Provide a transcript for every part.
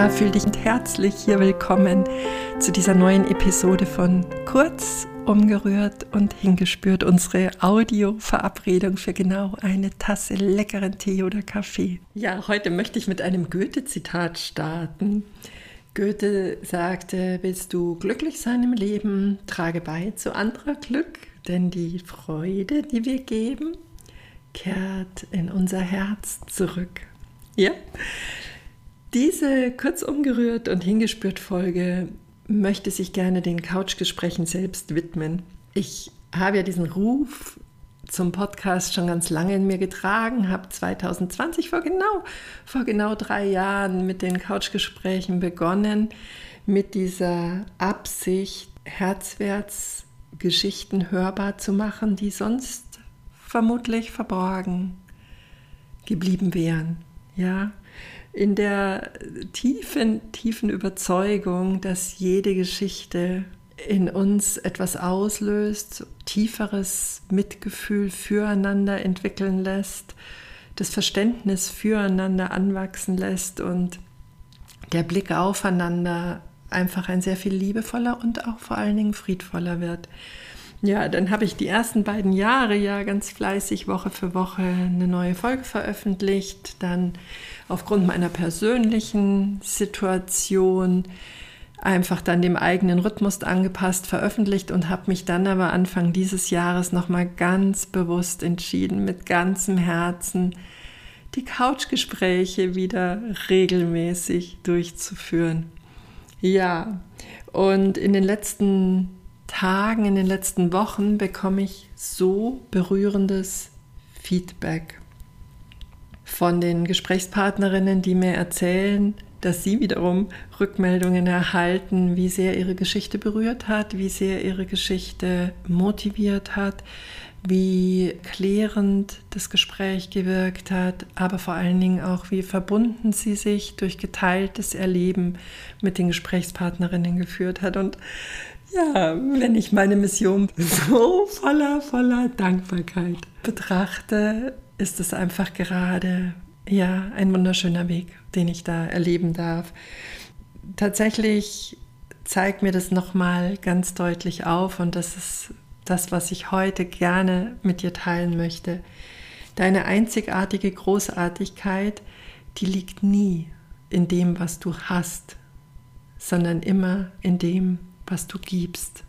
Ja, fühl dich herzlich hier willkommen zu dieser neuen Episode von Kurz, umgerührt und hingespürt. Unsere Audio-Verabredung für genau eine Tasse leckeren Tee oder Kaffee. Ja, heute möchte ich mit einem Goethe-Zitat starten. Goethe sagte, willst du glücklich sein im Leben, trage bei zu anderer Glück, denn die Freude, die wir geben, kehrt in unser Herz zurück. Ja, diese kurz umgerührt und hingespürt Folge möchte sich gerne den Couchgesprächen selbst widmen. Ich habe ja diesen Ruf zum Podcast schon ganz lange in mir getragen, habe 2020 vor genau, vor genau drei Jahren mit den Couchgesprächen begonnen, mit dieser Absicht, herzwärts Geschichten hörbar zu machen, die sonst vermutlich verborgen geblieben wären. Ja, in der tiefen, tiefen Überzeugung, dass jede Geschichte in uns etwas auslöst, tieferes Mitgefühl füreinander entwickeln lässt, das Verständnis füreinander anwachsen lässt und der Blick aufeinander einfach ein sehr viel liebevoller und auch vor allen Dingen friedvoller wird. Ja, dann habe ich die ersten beiden Jahre ja ganz fleißig Woche für Woche eine neue Folge veröffentlicht. Dann aufgrund meiner persönlichen Situation einfach dann dem eigenen Rhythmus angepasst veröffentlicht und habe mich dann aber Anfang dieses Jahres nochmal ganz bewusst entschieden, mit ganzem Herzen die Couchgespräche wieder regelmäßig durchzuführen. Ja, und in den letzten Tagen, in den letzten Wochen bekomme ich so berührendes Feedback von den Gesprächspartnerinnen, die mir erzählen, dass sie wiederum Rückmeldungen erhalten, wie sehr ihre Geschichte berührt hat, wie sehr ihre Geschichte motiviert hat, wie klärend das Gespräch gewirkt hat, aber vor allen Dingen auch, wie verbunden sie sich durch geteiltes Erleben mit den Gesprächspartnerinnen geführt hat. Und ja, wenn ich meine Mission so voller, voller Dankbarkeit betrachte, ist es einfach gerade ja ein wunderschöner Weg, den ich da erleben darf. Tatsächlich zeigt mir das nochmal ganz deutlich auf und das ist das, was ich heute gerne mit dir teilen möchte. Deine einzigartige Großartigkeit, die liegt nie in dem, was du hast, sondern immer in dem, was du gibst.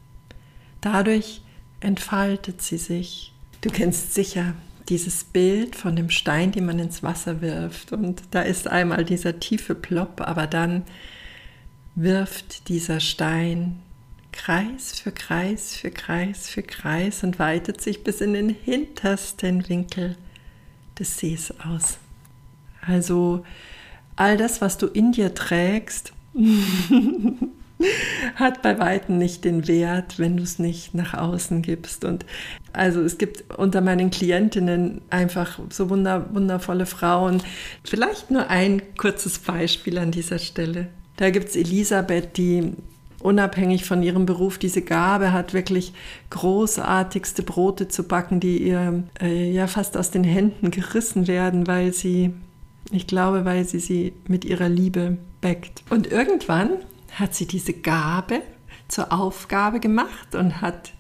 Dadurch entfaltet sie sich. Du kennst sicher dieses Bild von dem Stein, den man ins Wasser wirft. Und da ist einmal dieser tiefe Plopp, aber dann wirft dieser Stein Kreis für Kreis für Kreis für Kreis und weitet sich bis in den hintersten Winkel des Sees aus. Also all das, was du in dir trägst, hat bei weitem nicht den Wert, wenn du es nicht nach außen gibst. Und also es gibt unter meinen Klientinnen einfach so wunder, wundervolle Frauen. Vielleicht nur ein kurzes Beispiel an dieser Stelle. Da gibt es Elisabeth, die unabhängig von ihrem Beruf diese Gabe hat, wirklich großartigste Brote zu backen, die ihr äh, ja fast aus den Händen gerissen werden, weil sie, ich glaube, weil sie sie mit ihrer Liebe backt. Und irgendwann hat sie diese Gabe zur Aufgabe gemacht und hat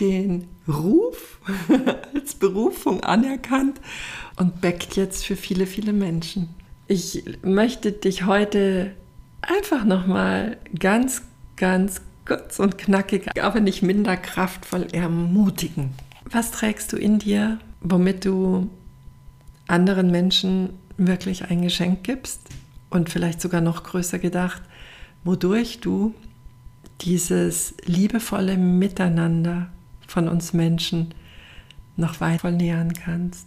den Ruf als Berufung anerkannt und backt jetzt für viele, viele Menschen. Ich möchte dich heute einfach nochmal ganz, ganz kurz und knackig, aber nicht minder kraftvoll ermutigen. Was trägst du in dir, womit du anderen Menschen wirklich ein Geschenk gibst? Und vielleicht sogar noch größer gedacht, wodurch du dieses liebevolle Miteinander von uns Menschen noch weiter nähern kannst.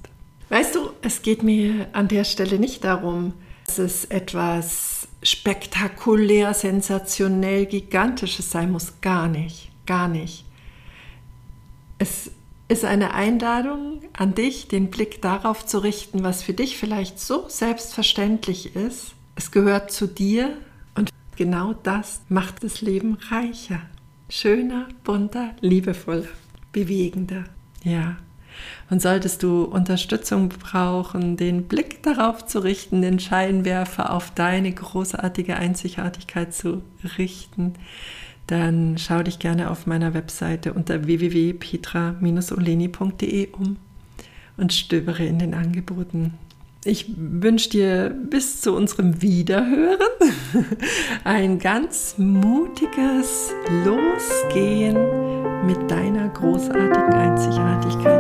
Weißt du, es geht mir an der Stelle nicht darum, dass es etwas spektakulär, sensationell, gigantisches sein muss. Gar nicht, gar nicht. Es ist eine Einladung an dich, den Blick darauf zu richten, was für dich vielleicht so selbstverständlich ist. Es gehört zu dir, genau das macht das Leben reicher, schöner, bunter, liebevoller, bewegender. Ja, Und solltest du Unterstützung brauchen, den Blick darauf zu richten, den Scheinwerfer auf deine großartige Einzigartigkeit zu richten, dann schau dich gerne auf meiner Webseite unter www.petra-oleni.de um und stöbere in den Angeboten. Ich wünsche dir bis zu unserem Wiederhören ein ganz mutiges Losgehen mit deiner großartigen Einzigartigkeit.